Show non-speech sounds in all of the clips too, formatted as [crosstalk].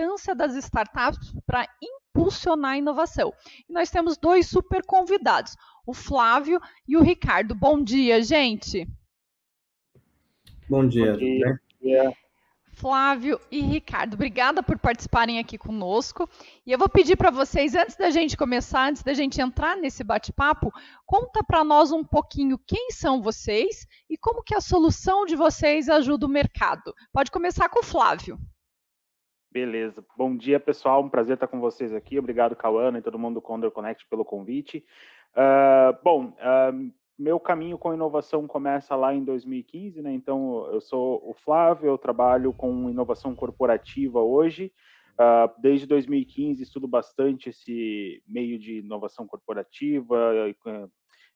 importância das startups para impulsionar a inovação. E nós temos dois super convidados, o Flávio e o Ricardo. Bom dia, gente. Bom dia. Bom dia. Flávio e Ricardo. Obrigada por participarem aqui conosco. E eu vou pedir para vocês, antes da gente começar, antes da gente entrar nesse bate-papo, conta para nós um pouquinho quem são vocês e como que a solução de vocês ajuda o mercado. Pode começar com o Flávio. Beleza. Bom dia, pessoal. Um prazer estar com vocês aqui. Obrigado, Cauana e todo mundo do Condor Connect pelo convite. Uh, bom, uh, meu caminho com inovação começa lá em 2015, né? Então, eu sou o Flávio, eu trabalho com inovação corporativa hoje. Uh, desde 2015 estudo bastante esse meio de inovação corporativa,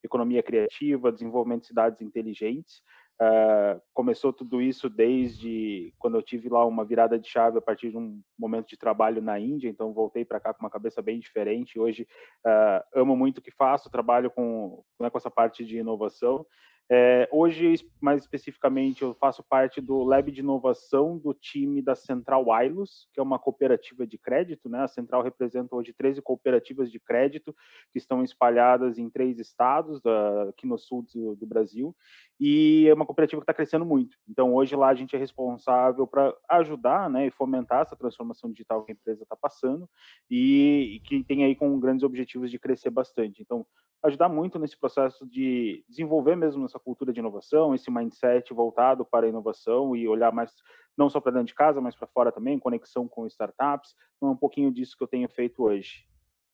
economia criativa, desenvolvimento de cidades inteligentes. Uh, começou tudo isso desde quando eu tive lá uma virada de chave a partir de um momento de trabalho na Índia, então voltei para cá com uma cabeça bem diferente. Hoje uh, amo muito o que faço, trabalho com, né, com essa parte de inovação é, hoje, mais especificamente, eu faço parte do Lab de Inovação do time da Central Wireless, que é uma cooperativa de crédito. Né? A Central representa hoje 13 cooperativas de crédito que estão espalhadas em três estados da, aqui no sul do, do, Brasil. E é uma cooperativa que está crescendo muito. Então, hoje lá a gente é responsável para ajudar né, e fomentar essa transformação digital que a empresa está passando e, e que tem aí com grandes objetivos de crescer bastante. Então, ajudar muito nesse processo de desenvolver mesmo essa cultura de inovação, esse mindset voltado para a inovação e olhar mais não só para dentro de casa, mas para fora também, conexão com startups. Então, é um pouquinho disso que eu tenho feito hoje.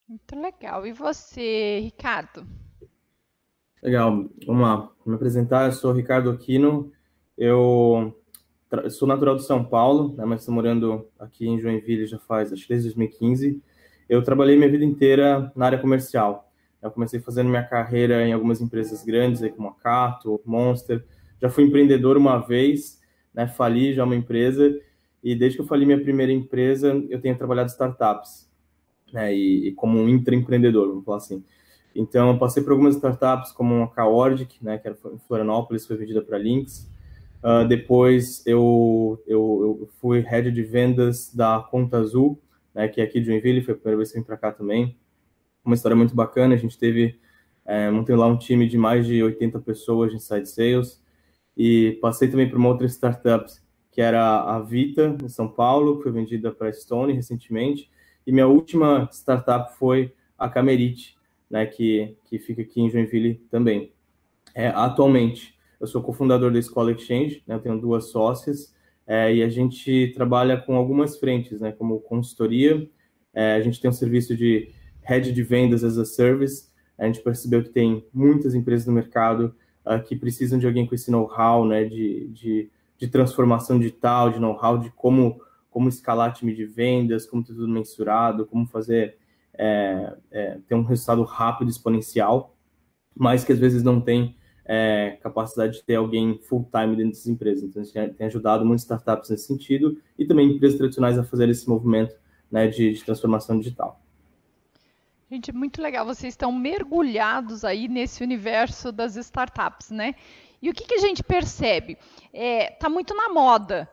Muito legal. E você, Ricardo? Legal. Vamos lá. Vou me apresentar. Eu sou Ricardo Aquino. Eu sou natural de São Paulo, né, mas estou morando aqui em Joinville já faz, acho que desde 2015. Eu trabalhei minha vida inteira na área comercial. Eu comecei fazendo minha carreira em algumas empresas grandes, aí, como a Cato, Monster. Já fui empreendedor uma vez, né, fali já uma empresa, e desde que eu fali minha primeira empresa, eu tenho trabalhado em startups, né, e, e como um intraempreendedor, vamos falar assim. Então, passei por algumas startups, como a Caordic, né, que era em Florianópolis, foi vendida para Lynx. Uh, depois, eu, eu, eu, fui head de vendas da Conta Azul, né, que é aqui de Joinville, foi a primeira vez que vim para cá também uma história muito bacana. A gente teve, é, montei lá um time de mais de 80 pessoas de inside sales e passei também por uma outra startup que era a Vita, em São Paulo, que foi vendida para a Stone recentemente. E minha última startup foi a Camerite, né, que, que fica aqui em Joinville também. É, atualmente, eu sou cofundador da Escola Exchange, né, eu tenho duas sócias, é, e a gente trabalha com algumas frentes, né, como consultoria, é, a gente tem um serviço de head de vendas as a service, a gente percebeu que tem muitas empresas no mercado uh, que precisam de alguém com esse know-how, né, de, de, de, transformação digital, de know-how de como, como escalar time de vendas, como ter tudo mensurado, como fazer é, é, ter um resultado rápido, exponencial, mas que às vezes não tem é, capacidade de ter alguém full-time dentro dessas empresas. Então, a gente tem ajudado muitas startups nesse sentido e também empresas tradicionais a fazer esse movimento né, de, de transformação digital. Gente, muito legal. Vocês estão mergulhados aí nesse universo das startups, né? E o que, que a gente percebe? Está é, tá muito na moda.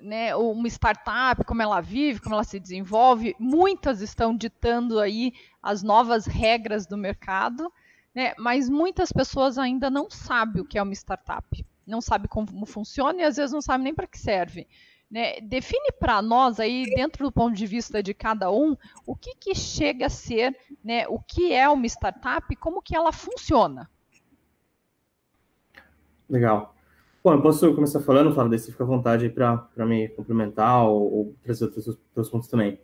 Né, uma startup, como ela vive, como ela se desenvolve, muitas estão ditando aí as novas regras do mercado, né, mas muitas pessoas ainda não sabem o que é uma startup, não sabem como funciona e às vezes não sabem nem para que serve. Né? Define para nós aí, dentro do ponto de vista de cada um, o que, que chega a ser, né, o que é uma startup e como que ela funciona. Legal. Bom, eu posso começar falando, daí você fica à vontade para me complementar ou, ou trazer outros, outros pontos também.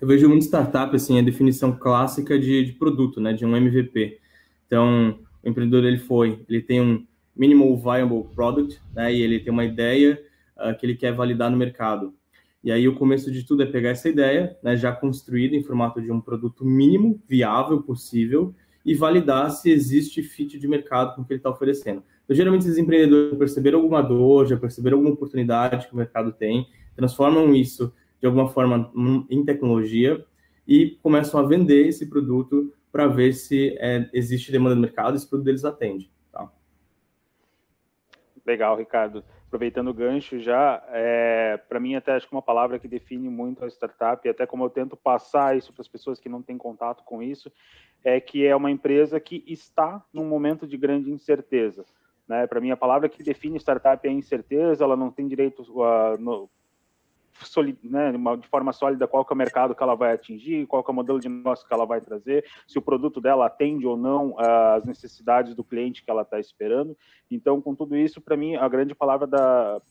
Eu vejo muito startup, assim, a definição clássica de, de produto, né, de um MVP. Então, o empreendedor, ele foi, ele tem um minimal viable product, né, e ele tem uma ideia uh, que ele quer validar no mercado. E aí o começo de tudo é pegar essa ideia, né, já construída em formato de um produto mínimo, viável, possível, e validar se existe fit de mercado com o que ele está oferecendo. Então, geralmente, esses empreendedores perceberam alguma dor, já perceberam alguma oportunidade que o mercado tem, transformam isso de alguma forma em tecnologia e começam a vender esse produto para ver se é, existe demanda no mercado e esse produto deles atende. Legal, Ricardo aproveitando o gancho já, é, para mim até acho que uma palavra que define muito a startup, e até como eu tento passar isso para as pessoas que não têm contato com isso, é que é uma empresa que está num momento de grande incerteza. Né? Para mim, a palavra que define startup é incerteza, ela não tem direito a, no, né, de forma sólida qual é o mercado que ela vai atingir, qual é o modelo de negócio que ela vai trazer, se o produto dela atende ou não às necessidades do cliente que ela está esperando. Então, com tudo isso, para mim, a grande palavra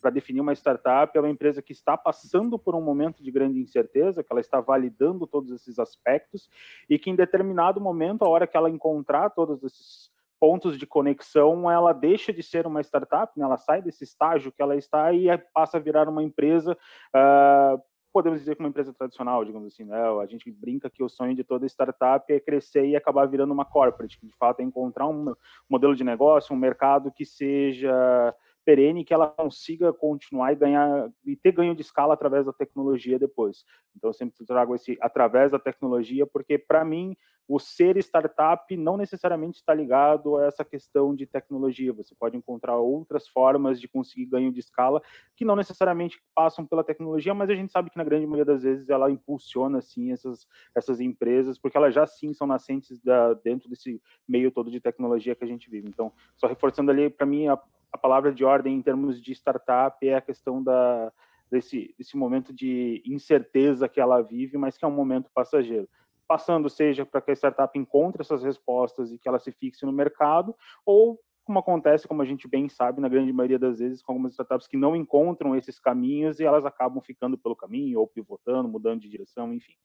para definir uma startup é uma empresa que está passando por um momento de grande incerteza, que ela está validando todos esses aspectos e que em determinado momento, a hora que ela encontrar todos esses pontos de conexão, ela deixa de ser uma startup, né? ela sai desse estágio que ela está e passa a virar uma empresa, uh, podemos dizer que uma empresa tradicional, digamos assim, né? A gente brinca que o sonho de toda startup é crescer e acabar virando uma corporate, que de fato é encontrar um modelo de negócio, um mercado que seja perene que ela consiga continuar e ganhar e ter ganho de escala através da tecnologia depois. Então eu sempre trago esse através da tecnologia porque para mim o ser startup não necessariamente está ligado a essa questão de tecnologia. Você pode encontrar outras formas de conseguir ganho de escala que não necessariamente passam pela tecnologia, mas a gente sabe que na grande maioria das vezes ela impulsiona assim essas essas empresas porque elas já sim são nascentes da, dentro desse meio todo de tecnologia que a gente vive. Então, só reforçando ali para mim a a palavra de ordem em termos de startup é a questão da, desse, desse momento de incerteza que ela vive, mas que é um momento passageiro. Passando, seja para que a startup encontre essas respostas e que ela se fixe no mercado, ou como acontece, como a gente bem sabe, na grande maioria das vezes, com algumas startups que não encontram esses caminhos e elas acabam ficando pelo caminho, ou pivotando, mudando de direção, enfim.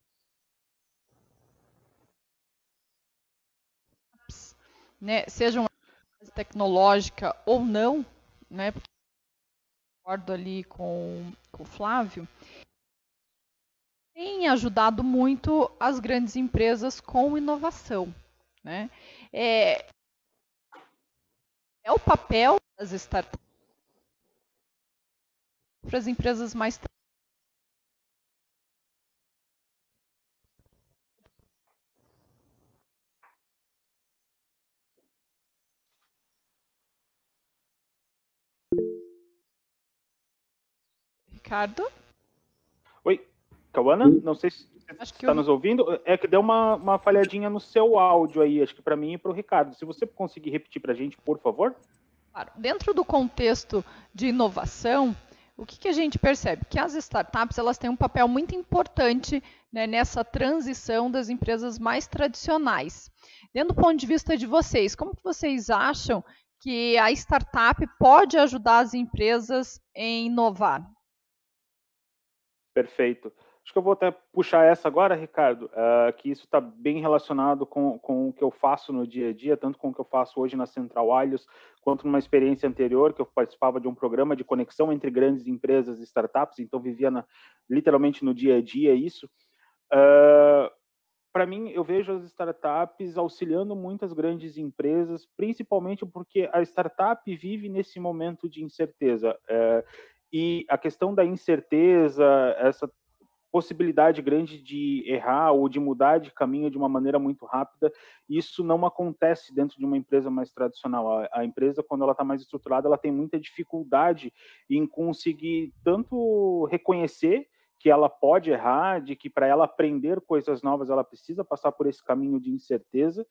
Né, sejam tecnológica ou não, né? Concordo ali com, com o Flávio, tem ajudado muito as grandes empresas com inovação, né? É, é o papel das startups para as empresas mais Ricardo? Oi, Cauana? Não sei se você está eu... nos ouvindo. É que deu uma, uma falhadinha no seu áudio aí, acho que para mim e para o Ricardo. Se você conseguir repetir para a gente, por favor. Claro. Dentro do contexto de inovação, o que, que, a gente percebe? Que as startups elas têm um papel muito importante né, nessa transição das empresas mais tradicionais. Dentro do ponto de vista de vocês, como que vocês acham que a startup pode ajudar as empresas em inovar? Perfeito. Acho que eu vou até puxar essa agora, Ricardo, uh, que isso está bem relacionado com, com o que eu faço no dia a dia, tanto com o que eu faço hoje na Central Alhos, quanto numa experiência anterior, que eu participava de um programa de conexão entre grandes empresas e startups, então vivia na, literalmente no dia a dia isso. Uh, Para mim, eu vejo as startups auxiliando muitas grandes empresas, principalmente porque a startup vive nesse momento de incerteza. Uh, e a questão da incerteza, essa possibilidade grande de errar ou de mudar de caminho de uma maneira muito rápida, isso não acontece dentro de uma empresa mais tradicional. A, empresa, quando ela está mais estruturada, ela tem muita dificuldade em conseguir tanto reconhecer que ela pode errar, de que para ela aprender coisas novas ela precisa passar por esse caminho de incerteza,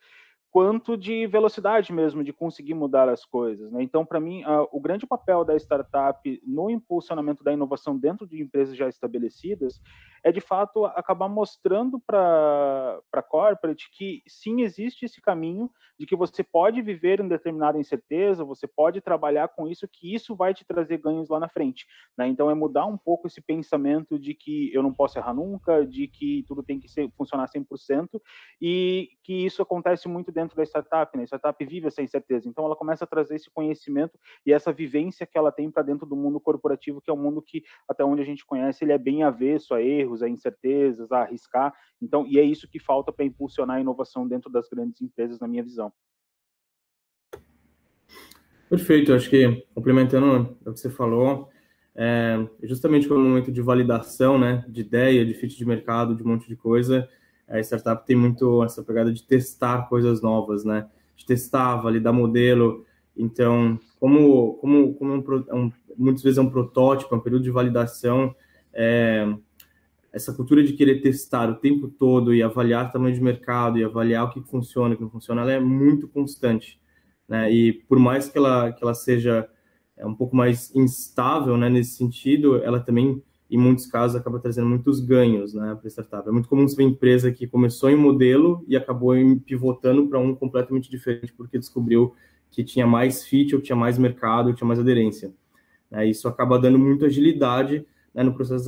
quanto de velocidade mesmo, de conseguir mudar as coisas. Né? Então, para mim, uh, o grande papel da startup no impulsionamento da inovação dentro de empresas já estabelecidas é, de fato, acabar mostrando para a corporate que sim, existe esse caminho de que você pode viver em determinada incerteza, você pode trabalhar com isso, que isso vai te trazer ganhos lá na frente. Né? Então, é mudar um pouco esse pensamento de que eu não posso errar nunca, de que tudo tem que ser, funcionar 100%, e que isso acontece muito dentro da startup. Né? A startup vive essa incerteza. Então, ela começa a trazer esse conhecimento e essa vivência que ela tem para dentro do mundo corporativo, que é um mundo que, até onde a gente conhece, ele é bem avesso a erros, a incertezas, a arriscar. Então, e é isso que falta para impulsionar a inovação dentro das grandes empresas, na minha visão. Perfeito, acho que complementando o que você falou, é, justamente pelo momento de validação, né, de ideia, de fit de mercado, de um monte de coisa, a startup tem muito essa pegada de testar coisas novas, né, de testar, validar modelo, Então, como, como, como um, um, muitas vezes é um protótipo, é um período de validação, é, essa cultura de querer testar o tempo todo e avaliar o tamanho de mercado e avaliar o que funciona e o que não funciona, ela é muito constante. Né? E por mais que ela, que ela seja é, um pouco mais instável né, nesse sentido, ela também, em muitos casos, acaba trazendo muitos ganhos né, para a startup. É muito comum você ver empresa que começou em modelo e acabou pivotando para um completamente diferente porque descobriu que tinha mais feature, que tinha mais mercado, que tinha mais aderência. É, isso acaba dando muita agilidade né, no processo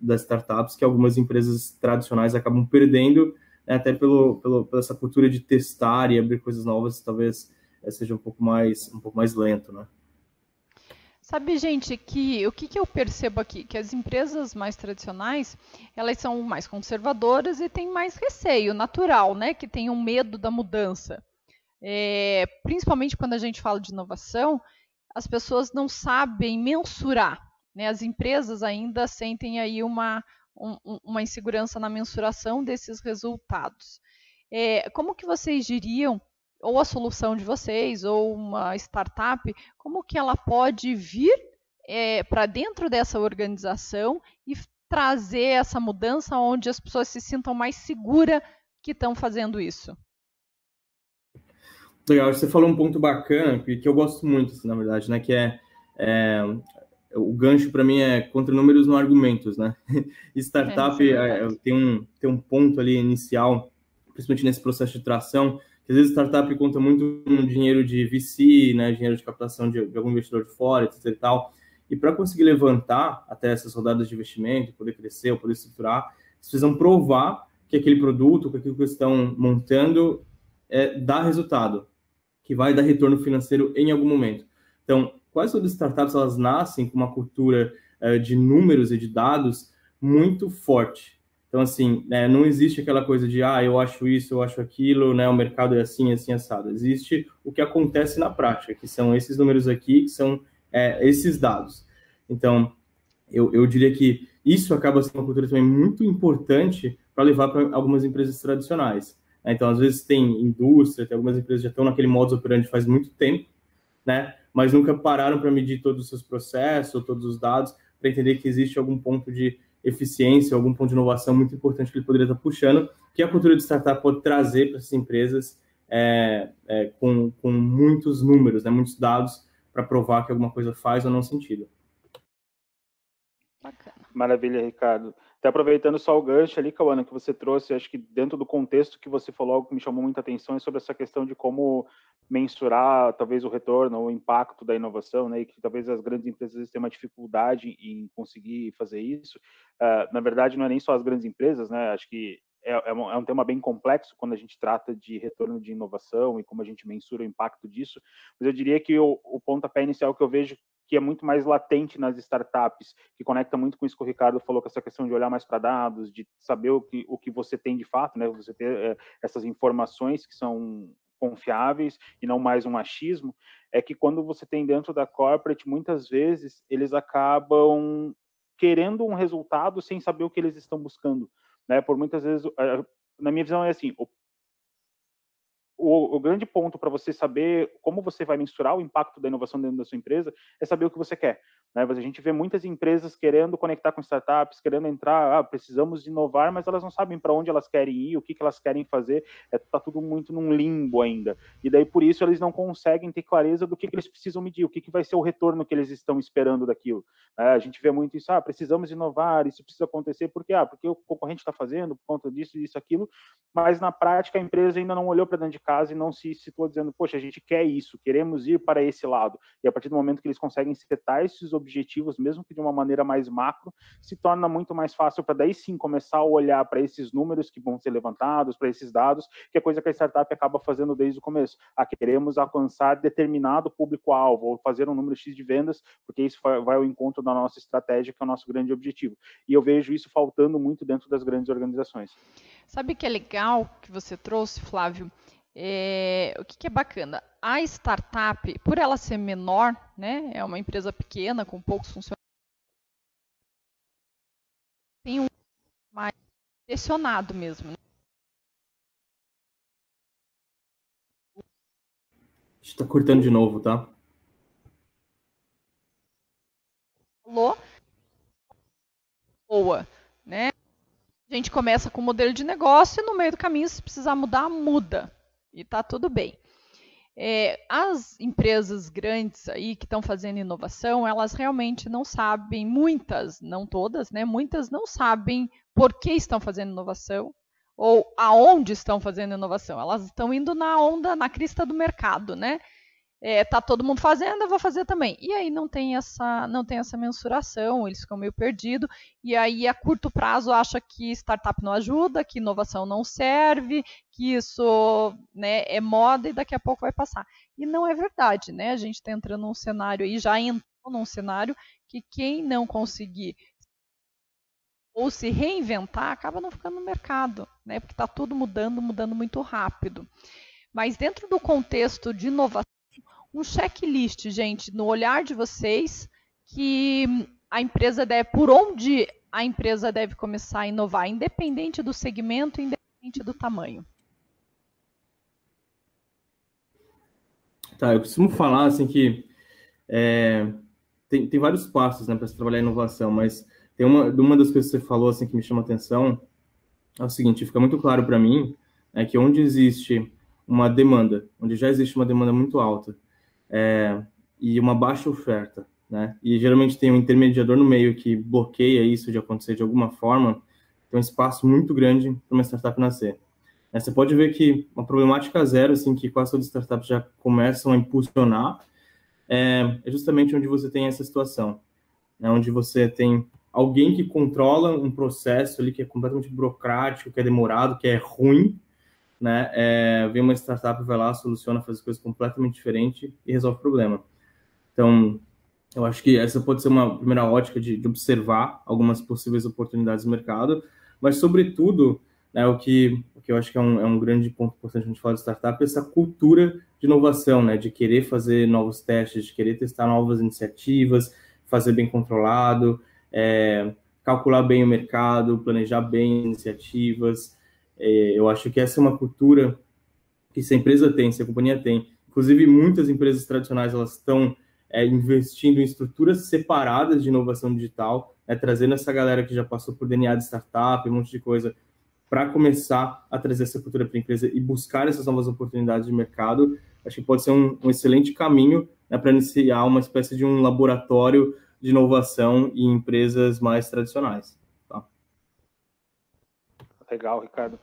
das, startups que algumas empresas tradicionais acabam perdendo, né, até pelo, pelo, pela essa cultura de testar e abrir coisas novas, talvez seja um pouco mais um pouco mais lento, né? Sabe, gente, que o que, que eu percebo aqui? Que as empresas mais tradicionais, elas são mais conservadoras e têm mais receio natural, né? Que tem um medo da mudança. É, principalmente quando a gente fala de inovação, as pessoas não sabem mensurar né? As empresas ainda sentem aí uma, um, uma insegurança na mensuração desses resultados. É, como que vocês diriam, ou a solução de vocês, ou uma startup, como que ela pode vir é, para dentro dessa organização e trazer essa mudança onde as pessoas se sintam mais seguras que estão fazendo isso? Legal, você falou um ponto bacana que, que eu gosto muito, assim, na verdade, né? Que é, é o gancho para mim é contra números no argumentos, né? [laughs] Startup é, é, tem, um, tem um ponto ali inicial, principalmente nesse processo de tração, às vezes startup conta muito com dinheiro de VC, né, dinheiro de captação de, de algum investidor de fora, etc e tal, e para conseguir levantar até essas rodadas de investimento, poder crescer ou poder estruturar, eles precisam provar que aquele produto, que aquilo que estão montando é, dá resultado, que vai dar retorno financeiro em algum momento. Então, quase todas as startups elas nascem com uma cultura uh, de números e de dados muito forte. Então, assim, né, não existe aquela coisa de, ah, eu acho isso, eu acho aquilo, né, o mercado é assim, assim, assado. Existe o que acontece na prática, que são esses números aqui, que são é, esses dados. Então, eu, eu diria que isso acaba sendo uma cultura também muito importante para levar para algumas empresas tradicionais. Né? Então, às vezes tem indústria, tem algumas empresas que já estão naquele modus operandi faz muito tempo, né? mas nunca pararam para medir todos os seus processos, todos os dados, para entender que existe algum ponto de eficiência, algum ponto de inovação muito importante que ele poderia estar puxando, que a cultura de startup pode trazer para essas empresas é, é, com, com muitos números, né, muitos dados, para provar que alguma coisa faz ou não sentido. Bacana. Maravilha, Ricardo. Até aproveitando só o gancho ali, Cauana, que você trouxe, acho que dentro do contexto que você falou, algo que me chamou muita atenção é sobre essa questão de como mensurar talvez o retorno ou o impacto da inovação, né, e que talvez as grandes empresas tenham uma dificuldade em conseguir fazer isso. Uh, na verdade, não é nem só as grandes empresas, né, acho que é, é, um, é um tema bem complexo quando a gente trata de retorno de inovação e como a gente mensura o impacto disso, mas eu diria que o, o pontapé inicial que eu vejo que é muito mais latente nas startups, que conecta muito com isso que o Ricardo falou, com essa questão de olhar mais para dados, de saber o que, o que você tem de fato, né? Você ter é, essas informações que são confiáveis e não mais um achismo, é que quando você tem dentro da corporate, muitas vezes eles acabam querendo um resultado sem saber o que eles estão buscando, né? Por muitas vezes, na minha visão é assim, o o, o, grande ponto para você saber como você vai mensurar o impacto da inovação dentro da sua empresa é saber o que você quer. Né? A gente vê muitas empresas querendo conectar com startups, querendo entrar, ah, precisamos inovar, mas elas não sabem para onde elas querem ir, o que, que elas querem fazer, está é, tá tudo muito num limbo ainda. E daí, por isso, eles não conseguem ter clareza do que, que eles precisam medir, o que, que vai ser o retorno que eles estão esperando daquilo. É, a gente vê muito isso, ah, precisamos inovar, isso precisa acontecer, porque, ah, porque o concorrente está fazendo, por conta disso, isso, aquilo, mas na prática a empresa ainda não olhou para dentro de casa e não se situou dizendo, poxa, a gente quer isso, queremos ir para esse lado. E a partir do momento que eles conseguem setar esses objetivos, mesmo que de uma maneira mais macro, se torna muito mais fácil para daí sim começar a olhar para esses números que vão ser levantados, para esses dados, que é coisa que a startup acaba fazendo desde o começo. Ah, queremos alcançar determinado público-alvo, ou fazer um número X de vendas, porque isso vai ao encontro da nossa estratégia, que é o nosso grande objetivo. E eu vejo isso faltando muito dentro das grandes organizações. Sabe que é legal que você trouxe, Flávio? É, o que, que, é bacana? A startup, por ela ser menor, né, é uma empresa pequena, com poucos funcionários, tem um mais direcionado mesmo. Né? Está cortando de novo, tá? Alô? Boa, né? A gente começa com o modelo de negócio e no meio do caminho, se precisar mudar, muda. E tá tudo bem. É, as empresas grandes aí que estão fazendo inovação, elas realmente não sabem, muitas, não todas, né? Muitas não sabem por que estão fazendo inovação ou aonde estão fazendo inovação. Elas estão indo na onda, na crista do mercado, né? É, tá todo mundo fazendo, eu vou fazer também. E aí não tem essa, não tem essa mensuração, eles ficam meio perdidos, e aí a curto prazo acha que startup não ajuda, que inovação não serve, que isso né, é moda e daqui a pouco vai passar. E não é verdade, né? A gente está entrando num cenário aí, já entrou num cenário que quem não conseguir ou se reinventar acaba não ficando no mercado, né? Porque está tudo mudando, mudando muito rápido. Mas dentro do contexto de inovação, um checklist, gente, no olhar de vocês, que a empresa deve, por onde a empresa deve começar a inovar, independente do segmento, independente do tamanho. Tá, eu costumo falar assim que é, tem, tem vários passos né, para se trabalhar inovação, mas tem uma, uma das coisas que você falou assim que me chama atenção é o seguinte, fica muito claro para mim é que onde existe uma demanda, onde já existe uma demanda muito alta, é, e uma baixa oferta, né? E geralmente tem um intermediador no meio que bloqueia isso de acontecer de alguma forma, tem um espaço muito grande para uma startup nascer. É, você pode ver que uma problemática zero, assim, que quase todas as startups já começam a impulsionar, é, é justamente onde você tem essa situação, né? onde você tem alguém que controla um processo ali que é completamente burocrático, que é demorado, que é ruim, né? É, vem uma startup, vai lá, soluciona, faz coisas completamente diferentes e resolve o problema. Então, eu acho que essa pode ser uma primeira ótica de, de observar algumas possíveis oportunidades no mercado, mas, sobretudo, né, o, que, o que eu acho que é um, é um grande ponto importante a gente falar de startup é essa cultura de inovação, né, de querer fazer novos testes, de querer testar novas iniciativas, fazer bem controlado, é, calcular bem o mercado, planejar bem iniciativas, é, eu acho que essa é uma cultura que se a empresa tem, se a companhia tem. Inclusive, muitas empresas tradicionais elas estão é, investindo em estruturas separadas de inovação digital, né, trazendo essa galera que já passou por DNA de startup, um monte de coisa, para começar a trazer essa cultura para a empresa e buscar essas novas oportunidades de mercado. Acho que pode ser um, um excelente caminho né, para iniciar uma espécie de um laboratório de inovação em empresas mais tradicionais. Legal, Ricardo.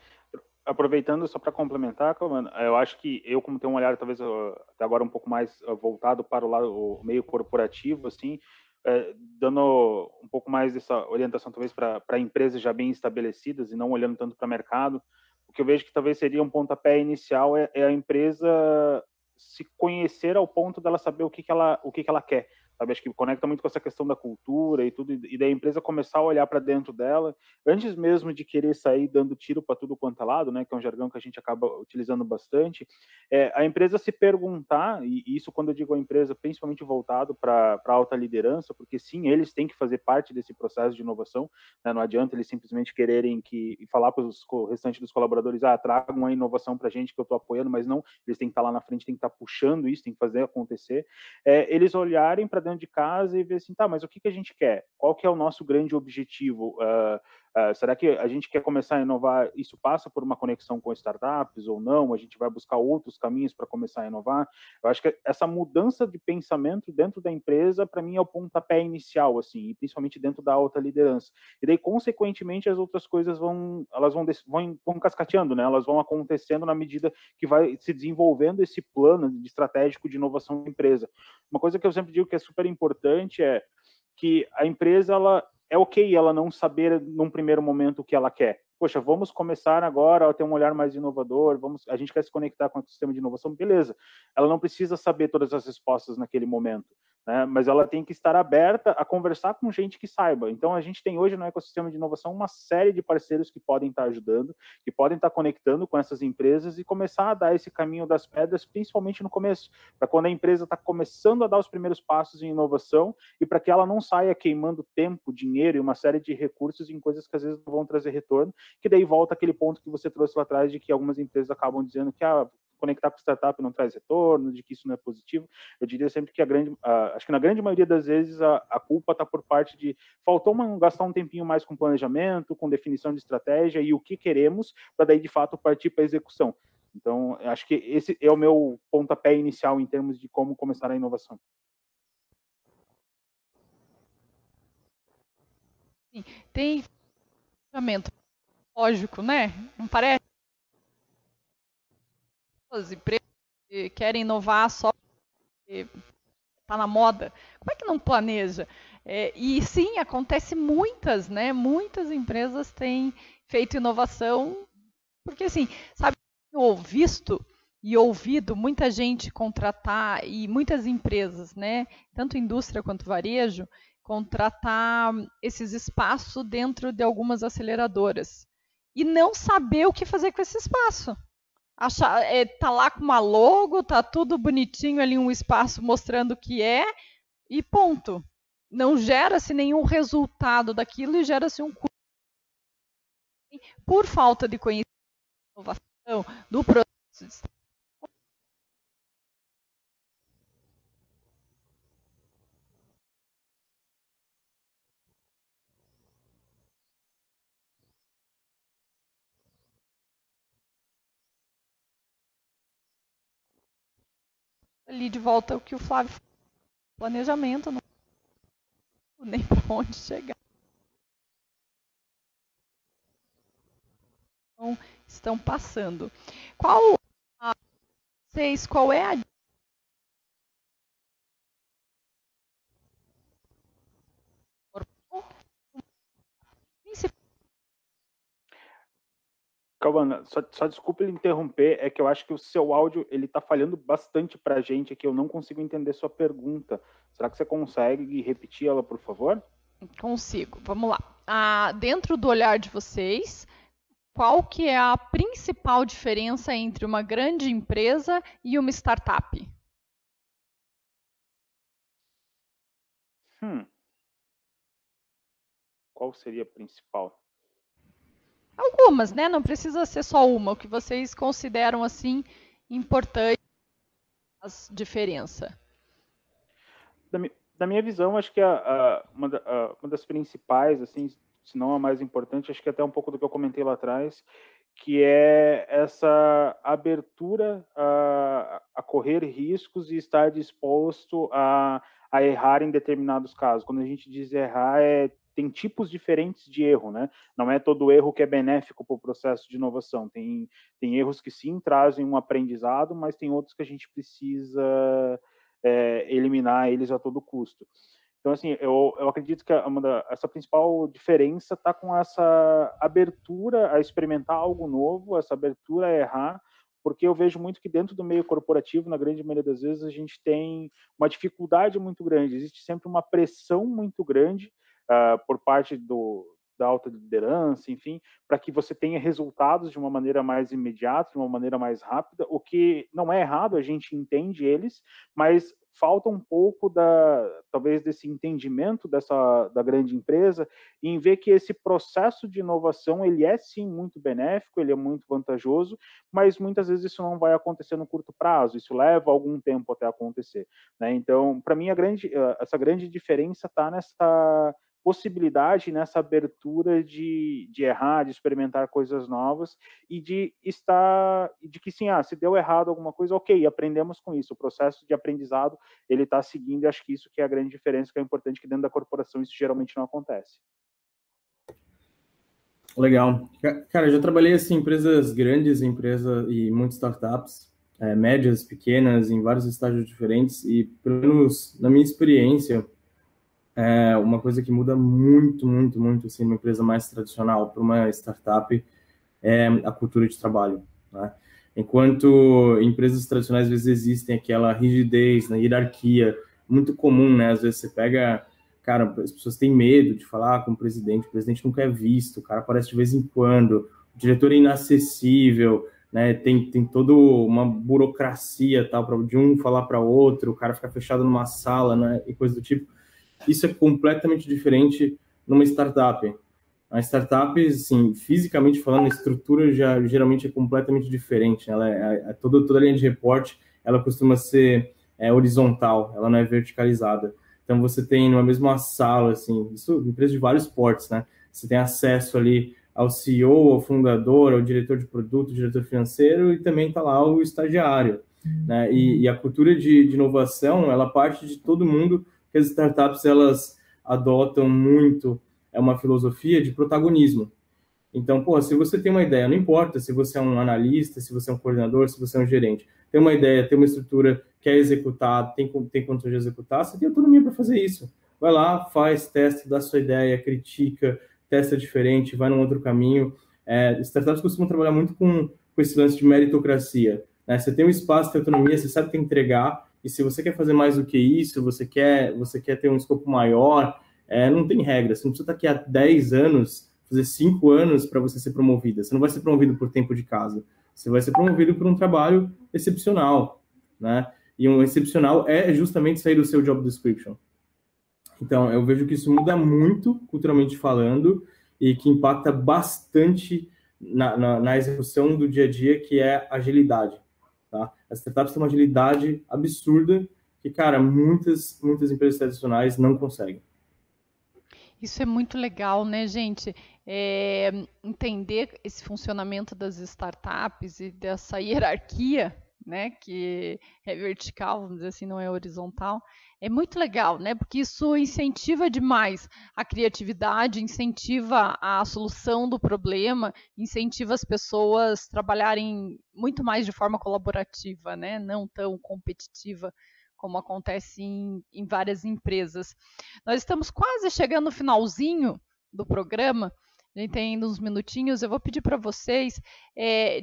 Aproveitando só para complementar, eu acho que eu, como tenho um olhar talvez até agora um pouco mais voltado para o lado o meio corporativo, assim, é, dando um pouco mais dessa orientação talvez para empresas já bem estabelecidas e não olhando tanto para o mercado, o que eu vejo que talvez seria um pontapé inicial é, é a empresa se conhecer ao ponto dela saber o que, que ela o que, que ela quer sabe? Acho que conecta muito com essa questão da cultura e tudo, e da empresa começar a olhar para dentro dela, antes mesmo de querer sair dando tiro para tudo quanto é lado, né? Que é um jargão que a gente acaba utilizando bastante. É, a empresa se perguntar, e isso quando eu digo a empresa, principalmente voltado para alta liderança, porque sim, eles têm que fazer parte desse processo de inovação, né? não adianta eles simplesmente quererem que e falar para os restantes dos colaboradores, ah, tragam uma inovação para a gente que eu estou apoiando, mas não, eles têm que estar tá lá na frente, têm que estar tá puxando isso, têm que fazer acontecer. É, eles olharem para dentro de casa e ver assim, tá, mas o que, que a gente quer? Qual que é o nosso grande objetivo? Uh, Uh, será que a gente quer começar a inovar? Isso passa por uma conexão com startups ou não? A gente vai buscar outros caminhos para começar a inovar? Eu acho que essa mudança de pensamento dentro da empresa, para mim, é o pontapé inicial, assim, e principalmente dentro da alta liderança. E daí, consequentemente, as outras coisas vão, elas vão, vão, vão cascateando, né? Elas vão acontecendo na medida que vai se desenvolvendo esse plano de estratégico de inovação da empresa. Uma coisa que eu sempre digo que é super importante é que a empresa ela é ok ela não saber num primeiro momento o que ela quer. Poxa, vamos começar agora a ter um olhar mais inovador, vamos, a gente quer se conectar com o sistema de inovação, beleza. Ela não precisa saber todas as respostas naquele momento né? mas ela tem que estar aberta a conversar com gente que saiba. Então, a gente tem hoje no ecossistema de inovação uma série de parceiros que podem estar ajudando, que podem estar conectando com essas empresas e começar a dar esse caminho das pedras, principalmente no começo, para quando a empresa está começando a dar os primeiros passos em inovação e para que ela não saia queimando tempo, dinheiro e uma série de recursos em coisas que às vezes não vão trazer retorno, que daí volta aquele ponto que você trouxe lá atrás de que algumas empresas acabam dizendo que ah, conectar com startup não traz retorno, de que isso não é positivo. Eu diria sempre que a grande, acho que na grande maioria das vezes a, a culpa está por parte de faltou uma, gastar um tempinho mais com planejamento, com definição de estratégia e o que queremos, para daí de fato partir para a execução. Então, acho que esse é o meu pontapé inicial em termos de como começar a inovação. Tem planejamento lógico, né? Não parece? As empresas que querem inovar só porque está na moda. Como é que não planeja? É, e sim, acontece muitas, né? Muitas empresas têm feito inovação, porque assim, sabe, eu visto e ouvido muita gente contratar e muitas empresas, né, tanto indústria quanto varejo, contratar esses espaços dentro de algumas aceleradoras e não saber o que fazer com esse espaço. Achar, é, tá lá com uma logo, tá tudo bonitinho ali um espaço mostrando o que é e ponto. Não gera-se nenhum resultado daquilo e gera-se um custo. Por falta de conhecimento, inovação do processo ali de volta o que o Flávio planejamento, não nem [laughs] para onde chegar. Então, estão passando. Qual a, vocês, qual é a Calma, só, só desculpa ele interromper, é que eu acho que o seu áudio ele está falhando bastante para a gente aqui, eu não consigo entender sua pergunta. Será que você consegue repetir ela, por favor? Consigo, vamos lá. Ah, dentro do olhar de vocês, qual que é a principal diferença entre uma grande empresa e uma startup? Hum. Qual seria a principal? Algumas, né? Não precisa ser só uma. O que vocês consideram assim importante as diferença? Da, da, minha visão, acho que a, a, uma, a, uma, das principais, assim, se não a mais importante, acho que até um pouco do que eu comentei lá atrás, que é essa abertura a, a correr riscos e estar disposto a, a errar em determinados casos. Quando a gente diz errar, é tem tipos diferentes de erro, né? Não é todo erro que é benéfico para o processo de inovação. Tem, tem erros que sim trazem um aprendizado, mas tem outros que a gente precisa é, eliminar eles a todo custo. Então, assim, eu, eu acredito que da, essa principal diferença está com essa abertura a experimentar algo novo, essa abertura a errar, porque eu vejo muito que dentro do meio corporativo, na grande maioria das vezes, a gente tem uma dificuldade muito grande, existe sempre uma pressão muito grande uh, por parte do, da alta liderança, enfim, para que você tenha resultados de uma maneira mais imediata, de uma maneira mais rápida, o que não é errado, a gente entende eles, mas falta um pouco da talvez desse entendimento dessa da grande empresa em ver que esse processo de inovação ele é sim muito benéfico, ele é muito vantajoso, mas muitas vezes isso não vai acontecer no curto prazo, isso leva algum tempo até acontecer, né? Então, para mim a grande essa grande diferença está nessa possibilidade nessa abertura de, de errar, de experimentar coisas novas e de estar, de que sim, ah, se deu errado alguma coisa, ok, aprendemos com isso. O processo de aprendizado ele está seguindo. E acho que isso que é a grande diferença, que é importante que dentro da corporação isso geralmente não acontece. Legal, cara, eu já trabalhei assim em empresas grandes, empresa e muitas startups, é, médias, pequenas, em vários estágios diferentes e pelo menos na minha experiência é uma coisa que muda muito, muito, muito, assim, uma empresa mais tradicional para uma startup é a cultura de trabalho, né? Enquanto empresas tradicionais, às vezes, existem aquela rigidez na hierarquia, muito comum, né? Às vezes você pega, cara, as pessoas têm medo de falar com o presidente, o presidente nunca é visto, o cara aparece de vez em quando, o diretor é inacessível, né? Tem, tem toda uma burocracia, tal, de um falar para outro, o cara fica fechado numa sala, né? E coisa do tipo isso é completamente diferente numa startup. A startup, assim, fisicamente falando, a estrutura já geralmente é completamente diferente. Ela é, é, é toda, toda a linha de reporte, ela costuma ser é, horizontal, ela não é verticalizada. Então você tem numa mesma sala, assim, isso empresa de vários portes, né? Você tem acesso ali ao CEO, ao fundador, ao diretor de produto, diretor financeiro e também está lá o estagiário. Né? E, e, a cultura de, de, inovação, ela parte de todo mundo, que as startups elas adotam muito é uma filosofia de protagonismo. Então, pô, se você tem uma ideia, não importa se você é um analista, se você é um coordenador, se você é um gerente, tem uma ideia, tem uma estrutura, quer executar, tem, tem condições de executar, você tem autonomia para fazer isso. Vai lá, faz, testa, dá sua ideia, critica, testa diferente, vai num outro caminho. É, startups costumam trabalhar muito com, com esse lance de meritocracia. Né? Você tem um espaço, de autonomia, você sabe que tem que entregar, e se você quer fazer mais do que isso, você quer, você quer ter um escopo maior, é, não tem regra. Você não precisa estar aqui há 10 anos, fazer 5 anos para você ser promovida. Você não vai ser promovido por tempo de casa. Você vai ser promovido por um trabalho excepcional, né? E um excepcional é justamente sair do seu job description. Então, eu vejo que isso muda muito, culturalmente falando, e que impacta bastante na, na, na execução do dia a dia, que é agilidade. As startups têm uma agilidade absurda que, cara, muitas, muitas empresas tradicionais não conseguem. Isso é muito legal, né, gente? É, entender esse funcionamento das startups e dessa hierarquia, né, que é vertical, vamos dizer assim, não é horizontal, é muito legal, né? Porque isso incentiva demais a criatividade, incentiva a solução do problema, incentiva as pessoas trabalharem muito mais de forma colaborativa, né? Não tão competitiva como acontece em, em várias empresas. Nós estamos quase chegando no finalzinho do programa. A gente tem uns minutinhos. Eu vou pedir para vocês, é,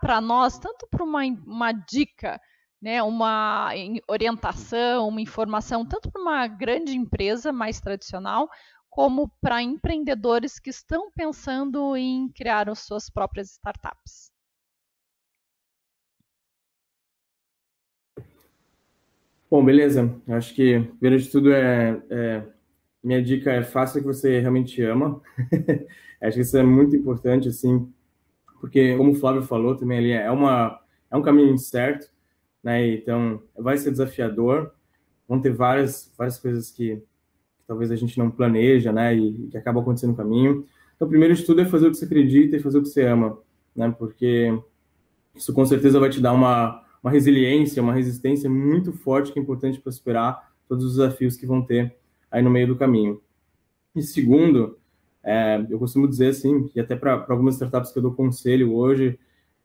para nós, tanto para uma, uma dica, né, uma orientação, uma informação, tanto para uma grande empresa mais tradicional, como para empreendedores que estão pensando em criar as suas próprias startups. Bom, beleza. Acho que, primeiro de tudo, é, é minha dica é faça o que você realmente ama. [laughs] Acho que isso é muito importante, assim, porque, como o Flávio falou também ali, é, uma, é um caminho incerto, né? Então, vai ser desafiador. Vão ter várias, várias coisas que, que talvez a gente não planeja, né? E que acabam acontecendo no caminho. Então, primeiro de tudo é fazer o que você acredita e fazer o que você ama, né? Porque isso com certeza vai te dar uma uma resiliência, uma resistência muito forte que é importante para superar todos os desafios que vão ter aí no meio do caminho. E segundo, é, eu costumo dizer assim, e até para algumas startups que eu dou conselho hoje,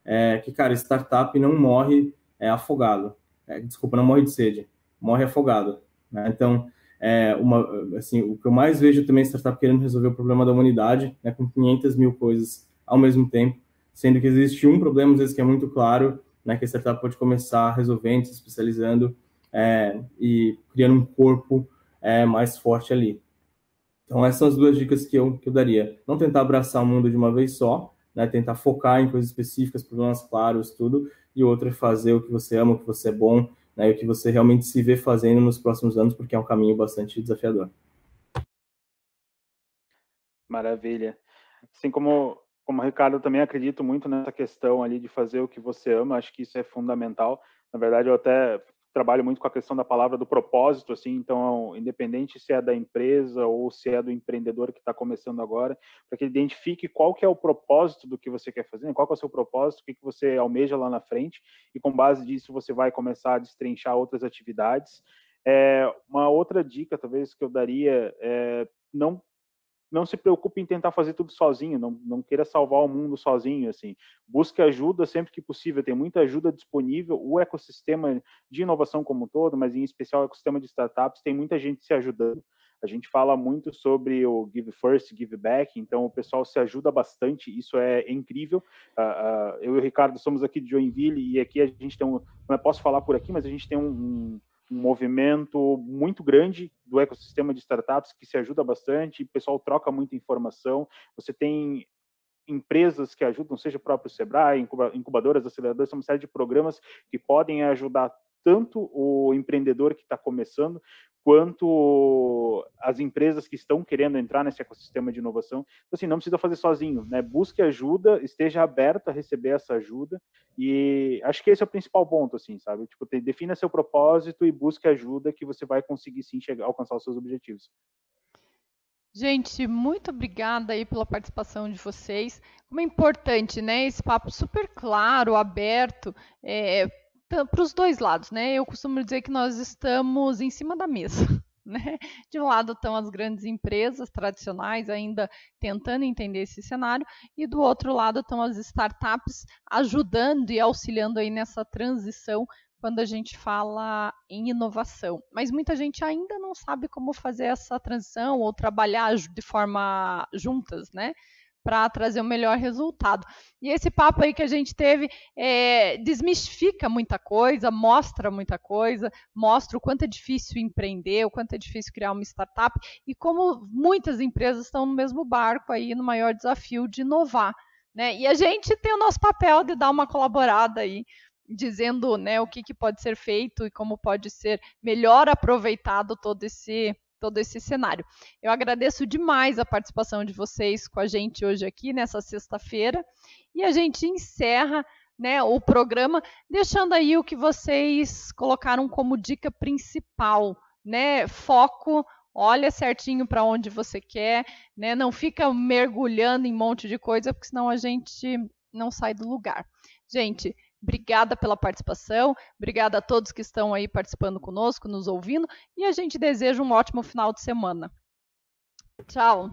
é que, cara, startup não morre é, afogado. É, desculpa, não morre de sede, morre afogado. Né? Então, é, uma, assim, o que eu mais vejo também é startup querendo resolver o problema da humanidade, né, com 500 mil coisas ao mesmo tempo, sendo que existe um problema, às vezes, que é muito claro, né, que a startup pode começar resolvendo, se especializando é, e criando um corpo é, mais forte ali. Então, essas são as duas dicas que eu, que eu daria. Não tentar abraçar o mundo de uma vez só, né, tentar focar em coisas específicas, problemas claros, tudo, e outra é fazer o que você ama, o que você é bom, né, e o que você realmente se vê fazendo nos próximos anos, porque é um caminho bastante desafiador. Maravilha. Assim como como o Ricardo, eu também acredito muito nessa questão ali de fazer o que você ama, acho que isso é fundamental. Na verdade, eu até trabalho muito com a questão da palavra do propósito, assim, então, independente se é da empresa ou se é do empreendedor que está começando agora, para que ele identifique qual que é o propósito do que você quer fazer, qual que é o seu propósito, o que, que você almeja lá na frente, e com base disso você vai começar a destrinchar outras atividades. É, uma outra dica, talvez, que eu daria é não não se preocupe em tentar fazer tudo sozinho, não, não queira salvar o mundo sozinho, assim. Busque ajuda sempre que possível, tem muita ajuda disponível, o ecossistema de inovação como um todo, mas em especial o ecossistema de startups, tem muita gente se ajudando. A gente fala muito sobre o Give First, Give Back, então o pessoal se ajuda bastante, isso é incrível. Uh, uh, eu e o Ricardo somos aqui de Joinville e aqui a gente tem um, não posso falar por aqui, mas a gente tem um, um um movimento muito grande do ecossistema de startups que se ajuda bastante, o pessoal troca muita informação, você tem empresas que ajudam, seja o próprio Sebrae, incubadoras, aceleradoras, uma série de programas que podem ajudar tanto o empreendedor que está começando, quanto as empresas que estão querendo entrar nesse ecossistema de inovação. Então, assim, não precisa fazer sozinho, né? Busque ajuda, esteja aberto a receber essa ajuda e acho que esse é o principal ponto, assim, sabe? Tipo, defina seu propósito e busque ajuda que você vai conseguir sim chegar, alcançar os seus objetivos. Gente, muito obrigada aí pela participação de vocês. Como é importante, né? Esse papo super claro, aberto, é, para os dois lados, né? Eu costumo dizer que nós estamos em cima da mesa. [laughs] Né? De um lado estão as grandes empresas tradicionais ainda tentando entender esse cenário, e do outro lado estão as startups ajudando e auxiliando aí nessa transição quando a gente fala em inovação. Mas muita gente ainda não sabe como fazer essa transição ou trabalhar de forma juntas, né? Para trazer o um melhor resultado. E esse papo aí que a gente teve é, desmistifica muita coisa, mostra muita coisa, mostra o quanto é difícil empreender, o quanto é difícil criar uma startup e como muitas empresas estão no mesmo barco aí no maior desafio de inovar. Né? E a gente tem o nosso papel de dar uma colaborada aí dizendo né, o que, que pode ser feito e como pode ser melhor aproveitado todo esse todo esse cenário. Eu agradeço demais a participação de vocês com a gente hoje aqui nessa sexta-feira e a gente encerra né, o programa deixando aí o que vocês colocaram como dica principal, né? Foco, olha certinho para onde você quer, né? Não fica mergulhando em um monte de coisa, porque senão a gente não sai do lugar. Gente, Obrigada pela participação, obrigada a todos que estão aí participando conosco, nos ouvindo, e a gente deseja um ótimo final de semana. Tchau.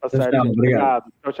Tá certo, obrigado. Tchau, tchau.